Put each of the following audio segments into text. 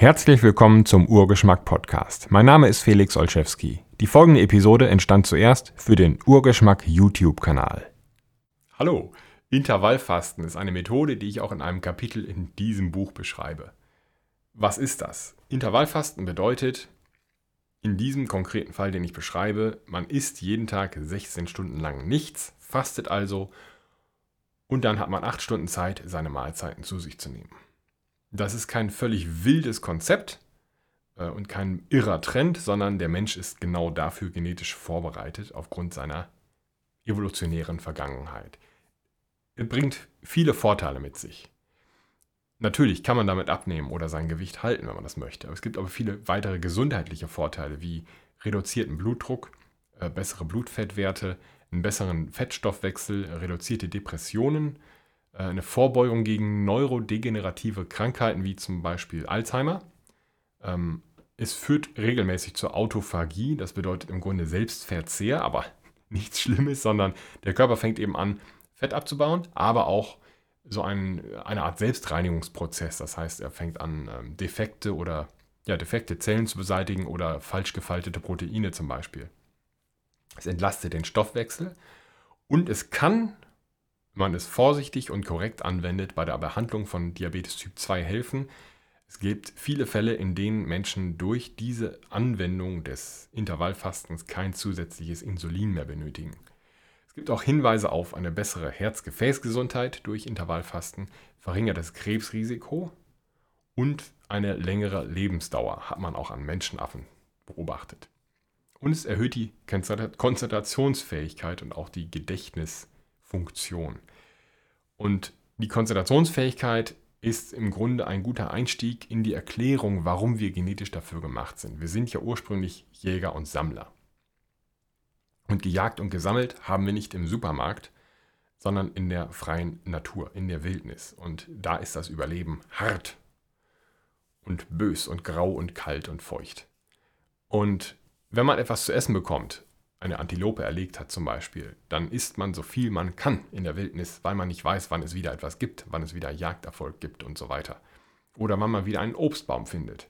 Herzlich willkommen zum Urgeschmack Podcast. Mein Name ist Felix Olszewski. Die folgende Episode entstand zuerst für den Urgeschmack YouTube-Kanal. Hallo, Intervallfasten ist eine Methode, die ich auch in einem Kapitel in diesem Buch beschreibe. Was ist das? Intervallfasten bedeutet, in diesem konkreten Fall, den ich beschreibe, man isst jeden Tag 16 Stunden lang nichts, fastet also und dann hat man 8 Stunden Zeit, seine Mahlzeiten zu sich zu nehmen. Das ist kein völlig wildes Konzept äh, und kein irrer Trend, sondern der Mensch ist genau dafür genetisch vorbereitet aufgrund seiner evolutionären Vergangenheit. Er bringt viele Vorteile mit sich. Natürlich kann man damit abnehmen oder sein Gewicht halten, wenn man das möchte. Aber es gibt aber viele weitere gesundheitliche Vorteile wie reduzierten Blutdruck, äh, bessere Blutfettwerte, einen besseren Fettstoffwechsel, reduzierte Depressionen, eine Vorbeugung gegen neurodegenerative Krankheiten wie zum Beispiel Alzheimer. Ähm, es führt regelmäßig zur Autophagie, das bedeutet im Grunde Selbstverzehr, aber nichts Schlimmes, sondern der Körper fängt eben an, Fett abzubauen, aber auch so ein, eine Art Selbstreinigungsprozess. Das heißt, er fängt an, ähm, defekte oder ja, defekte Zellen zu beseitigen oder falsch gefaltete Proteine zum Beispiel. Es entlastet den Stoffwechsel und es kann man es vorsichtig und korrekt anwendet, bei der Behandlung von Diabetes Typ 2 helfen. Es gibt viele Fälle, in denen Menschen durch diese Anwendung des Intervallfastens kein zusätzliches Insulin mehr benötigen. Es gibt auch Hinweise auf eine bessere Herz-Gefäßgesundheit durch Intervallfasten, verringertes Krebsrisiko und eine längere Lebensdauer hat man auch an Menschenaffen beobachtet. Und es erhöht die Konzentrationsfähigkeit und auch die Gedächtnisfähigkeit. Funktion. Und die Konzentrationsfähigkeit ist im Grunde ein guter Einstieg in die Erklärung, warum wir genetisch dafür gemacht sind. Wir sind ja ursprünglich Jäger und Sammler. Und gejagt und gesammelt haben wir nicht im Supermarkt, sondern in der freien Natur, in der Wildnis. Und da ist das Überleben hart und bös und grau und kalt und feucht. Und wenn man etwas zu essen bekommt, eine Antilope erlegt hat zum Beispiel, dann isst man so viel man kann in der Wildnis, weil man nicht weiß, wann es wieder etwas gibt, wann es wieder Jagderfolg gibt und so weiter. Oder wann man wieder einen Obstbaum findet.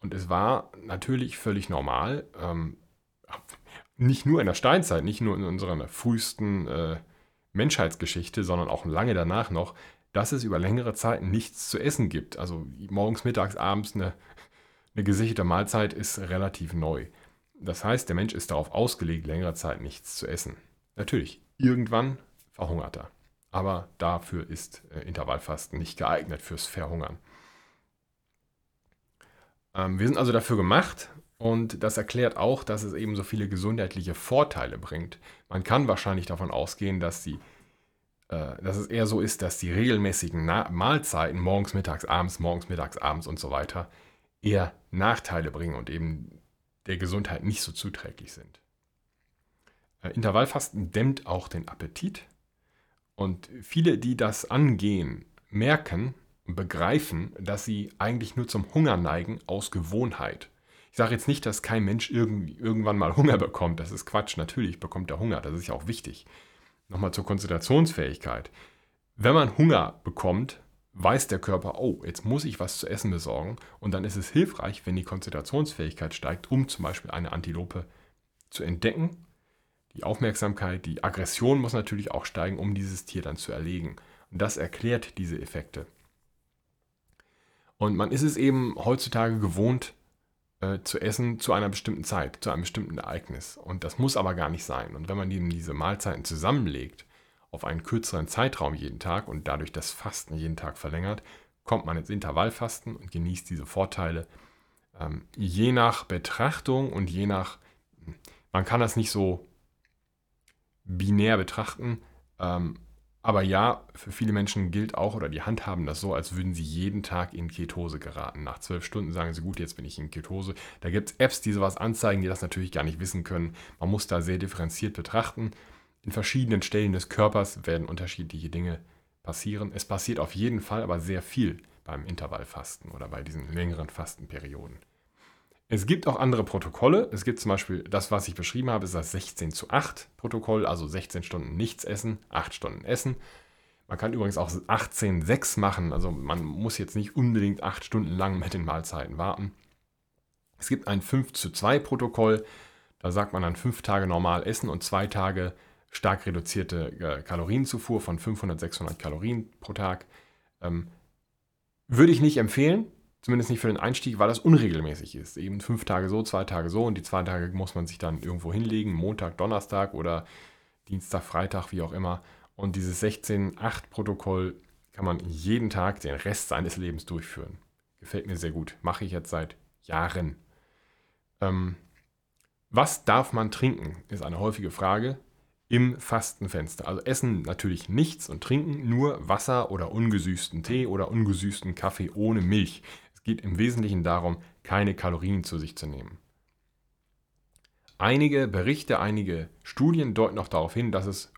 Und es war natürlich völlig normal, ähm, nicht nur in der Steinzeit, nicht nur in unserer frühesten äh, Menschheitsgeschichte, sondern auch lange danach noch, dass es über längere Zeit nichts zu essen gibt. Also morgens, mittags, abends eine, eine gesicherte Mahlzeit ist relativ neu. Das heißt, der Mensch ist darauf ausgelegt, längere Zeit nichts zu essen. Natürlich, irgendwann verhungert er. Aber dafür ist äh, Intervallfasten nicht geeignet fürs Verhungern. Ähm, wir sind also dafür gemacht und das erklärt auch, dass es eben so viele gesundheitliche Vorteile bringt. Man kann wahrscheinlich davon ausgehen, dass, die, äh, dass es eher so ist, dass die regelmäßigen Mahlzeiten morgens, mittags, abends, morgens, mittags, abends und so weiter eher Nachteile bringen und eben der Gesundheit nicht so zuträglich sind. Äh, Intervallfasten dämmt auch den Appetit und viele, die das angehen, merken und begreifen, dass sie eigentlich nur zum Hunger neigen aus Gewohnheit. Ich sage jetzt nicht, dass kein Mensch irgendwann mal Hunger bekommt. Das ist Quatsch. Natürlich bekommt er Hunger. Das ist ja auch wichtig. Nochmal zur Konzentrationsfähigkeit. Wenn man Hunger bekommt, weiß der Körper, oh, jetzt muss ich was zu essen besorgen. Und dann ist es hilfreich, wenn die Konzentrationsfähigkeit steigt, um zum Beispiel eine Antilope zu entdecken. Die Aufmerksamkeit, die Aggression muss natürlich auch steigen, um dieses Tier dann zu erlegen. Und das erklärt diese Effekte. Und man ist es eben heutzutage gewohnt, äh, zu essen zu einer bestimmten Zeit, zu einem bestimmten Ereignis. Und das muss aber gar nicht sein. Und wenn man eben diese Mahlzeiten zusammenlegt, auf einen kürzeren Zeitraum jeden Tag und dadurch das Fasten jeden Tag verlängert, kommt man ins Intervallfasten und genießt diese Vorteile. Ähm, je nach Betrachtung und je nach, man kann das nicht so binär betrachten, ähm, aber ja, für viele Menschen gilt auch oder die handhaben das so, als würden sie jeden Tag in Ketose geraten. Nach zwölf Stunden sagen sie, gut, jetzt bin ich in Ketose. Da gibt es Apps, die sowas anzeigen, die das natürlich gar nicht wissen können. Man muss da sehr differenziert betrachten in verschiedenen Stellen des Körpers werden unterschiedliche Dinge passieren. Es passiert auf jeden Fall aber sehr viel beim Intervallfasten oder bei diesen längeren Fastenperioden. Es gibt auch andere Protokolle. Es gibt zum Beispiel das, was ich beschrieben habe, ist das 16 zu 8 Protokoll, also 16 Stunden nichts essen, 8 Stunden essen. Man kann übrigens auch 18,6 machen. Also man muss jetzt nicht unbedingt 8 Stunden lang mit den Mahlzeiten warten. Es gibt ein 5 zu 2 Protokoll. Da sagt man dann 5 Tage normal essen und 2 Tage stark reduzierte äh, Kalorienzufuhr von 500, 600 Kalorien pro Tag. Ähm, würde ich nicht empfehlen, zumindest nicht für den Einstieg, weil das unregelmäßig ist. Eben fünf Tage so, zwei Tage so und die zwei Tage muss man sich dann irgendwo hinlegen, Montag, Donnerstag oder Dienstag, Freitag, wie auch immer. Und dieses 16-8-Protokoll kann man jeden Tag den Rest seines Lebens durchführen. Gefällt mir sehr gut. Mache ich jetzt seit Jahren. Ähm, was darf man trinken, ist eine häufige Frage im Fastenfenster. Also essen natürlich nichts und trinken nur Wasser oder ungesüßten Tee oder ungesüßten Kaffee ohne Milch. Es geht im Wesentlichen darum, keine Kalorien zu sich zu nehmen. Einige Berichte, einige Studien deuten noch darauf hin, dass es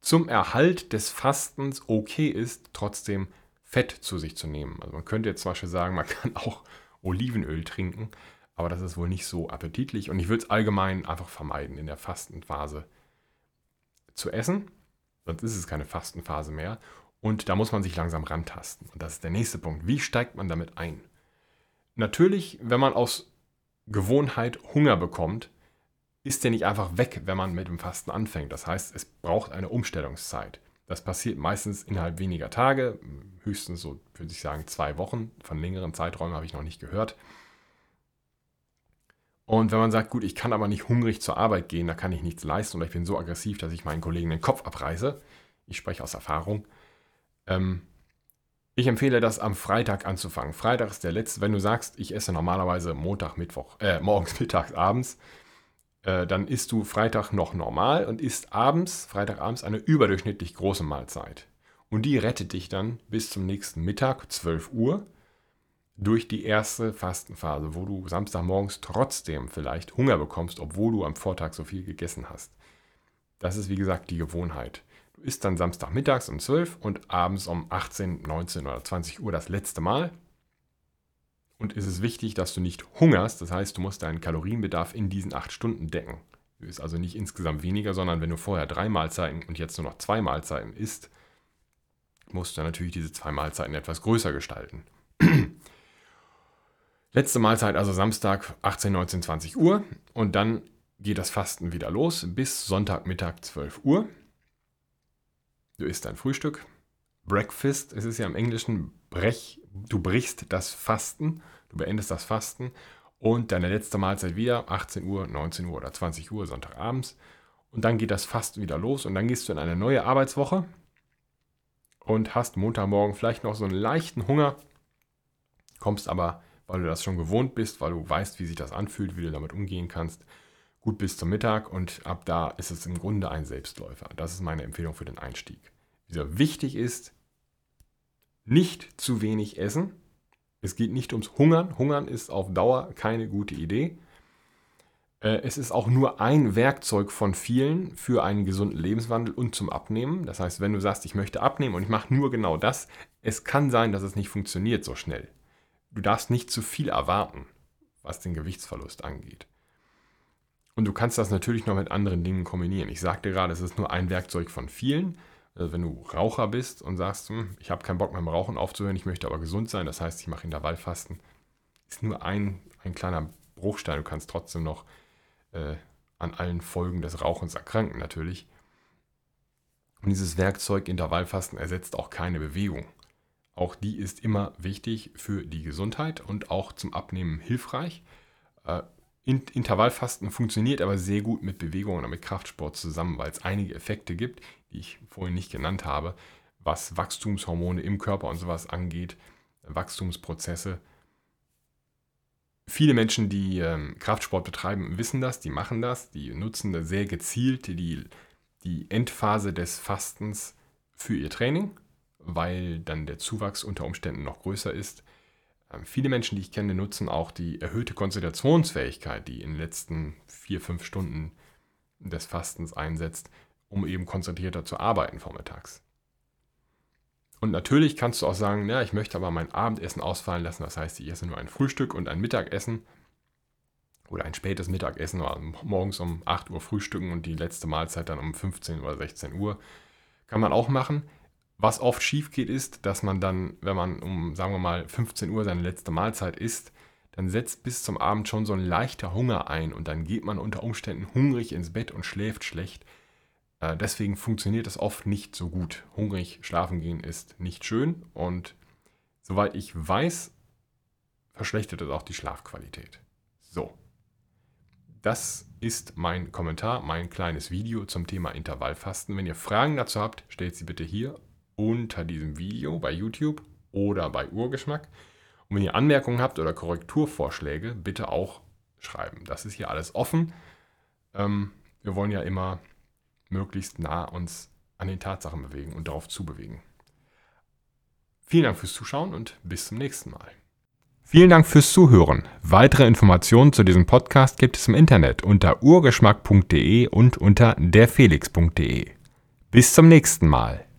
zum Erhalt des Fastens okay ist, trotzdem Fett zu sich zu nehmen. Also man könnte jetzt zum Beispiel sagen, man kann auch Olivenöl trinken, aber das ist wohl nicht so appetitlich und ich würde es allgemein einfach vermeiden in der Fastenphase zu essen, sonst ist es keine Fastenphase mehr. Und da muss man sich langsam rantasten. Und das ist der nächste Punkt. Wie steigt man damit ein? Natürlich, wenn man aus Gewohnheit Hunger bekommt, ist der nicht einfach weg, wenn man mit dem Fasten anfängt. Das heißt, es braucht eine Umstellungszeit. Das passiert meistens innerhalb weniger Tage, höchstens so, würde ich sagen, zwei Wochen. Von längeren Zeiträumen habe ich noch nicht gehört. Und wenn man sagt, gut, ich kann aber nicht hungrig zur Arbeit gehen, da kann ich nichts leisten oder ich bin so aggressiv, dass ich meinen Kollegen den Kopf abreiße, ich spreche aus Erfahrung, ähm, ich empfehle das am Freitag anzufangen. Freitag ist der letzte, wenn du sagst, ich esse normalerweise Montag, Mittwoch, äh, morgens, mittags, abends, äh, dann isst du Freitag noch normal und isst abends, Freitagabends, eine überdurchschnittlich große Mahlzeit. Und die rettet dich dann bis zum nächsten Mittag, 12 Uhr durch die erste Fastenphase, wo du Samstagmorgens trotzdem vielleicht Hunger bekommst, obwohl du am Vortag so viel gegessen hast. Das ist wie gesagt die Gewohnheit. Du isst dann Samstagmittags um 12 und abends um 18, 19 oder 20 Uhr das letzte Mal. Und es ist wichtig, dass du nicht hungerst, das heißt, du musst deinen Kalorienbedarf in diesen 8 Stunden decken. Du isst also nicht insgesamt weniger, sondern wenn du vorher drei Mahlzeiten und jetzt nur noch zwei Mahlzeiten isst, musst du natürlich diese zwei Mahlzeiten etwas größer gestalten. Letzte Mahlzeit also Samstag 18, 19, 20 Uhr und dann geht das Fasten wieder los bis Sonntagmittag 12 Uhr. Du isst dein Frühstück. Breakfast, es ist ja im Englischen, brech, du brichst das Fasten, du beendest das Fasten und deine letzte Mahlzeit wieder 18 Uhr, 19 Uhr oder 20 Uhr Sonntagabends und dann geht das Fasten wieder los und dann gehst du in eine neue Arbeitswoche und hast Montagmorgen vielleicht noch so einen leichten Hunger, kommst aber weil du das schon gewohnt bist, weil du weißt, wie sich das anfühlt, wie du damit umgehen kannst. Gut bis zum Mittag und ab da ist es im Grunde ein Selbstläufer. Das ist meine Empfehlung für den Einstieg. Wie wichtig ist, nicht zu wenig essen. Es geht nicht ums Hungern. Hungern ist auf Dauer keine gute Idee. Äh, es ist auch nur ein Werkzeug von vielen für einen gesunden Lebenswandel und zum Abnehmen. Das heißt, wenn du sagst, ich möchte abnehmen und ich mache nur genau das, es kann sein, dass es nicht funktioniert so schnell du darfst nicht zu viel erwarten, was den Gewichtsverlust angeht. Und du kannst das natürlich noch mit anderen Dingen kombinieren. Ich sagte gerade, es ist nur ein Werkzeug von vielen. Also wenn du Raucher bist und sagst, hm, ich habe keinen Bock mit dem Rauchen aufzuhören, ich möchte aber gesund sein, das heißt, ich mache Intervallfasten, ist nur ein, ein kleiner Bruchstein. Du kannst trotzdem noch äh, an allen Folgen des Rauchens erkranken, natürlich. Und dieses Werkzeug Intervallfasten ersetzt auch keine Bewegung. Auch die ist immer wichtig für die Gesundheit und auch zum Abnehmen hilfreich. Äh, Intervallfasten funktioniert aber sehr gut mit Bewegung oder mit Kraftsport zusammen, weil es einige Effekte gibt, die ich vorhin nicht genannt habe, was Wachstumshormone im Körper und sowas angeht, Wachstumsprozesse. Viele Menschen, die ähm, Kraftsport betreiben, wissen das, die machen das, die nutzen da sehr gezielt die, die Endphase des Fastens für ihr Training weil dann der Zuwachs unter Umständen noch größer ist. Ähm, viele Menschen, die ich kenne, nutzen auch die erhöhte Konzentrationsfähigkeit, die in den letzten vier, fünf Stunden des Fastens einsetzt, um eben konzentrierter zu arbeiten vormittags. Und natürlich kannst du auch sagen, ja, ich möchte aber mein Abendessen ausfallen lassen. Das heißt, ich esse nur ein Frühstück und ein Mittagessen oder ein spätes Mittagessen oder morgens um 8 Uhr frühstücken und die letzte Mahlzeit dann um 15 oder 16 Uhr. Kann man auch machen. Was oft schief geht, ist, dass man dann, wenn man um, sagen wir mal, 15 Uhr seine letzte Mahlzeit isst, dann setzt bis zum Abend schon so ein leichter Hunger ein und dann geht man unter Umständen hungrig ins Bett und schläft schlecht. Äh, deswegen funktioniert das oft nicht so gut. Hungrig schlafen gehen ist nicht schön und soweit ich weiß, verschlechtert es auch die Schlafqualität. So. Das ist mein Kommentar, mein kleines Video zum Thema Intervallfasten. Wenn ihr Fragen dazu habt, stellt sie bitte hier unter diesem Video bei YouTube oder bei Urgeschmack. Und wenn ihr Anmerkungen habt oder Korrekturvorschläge, bitte auch schreiben. Das ist hier alles offen. Ähm, wir wollen ja immer möglichst nah uns an den Tatsachen bewegen und darauf zubewegen. Vielen Dank fürs Zuschauen und bis zum nächsten Mal. Vielen Dank fürs Zuhören. Weitere Informationen zu diesem Podcast gibt es im Internet unter urgeschmack.de und unter derfelix.de. Bis zum nächsten Mal.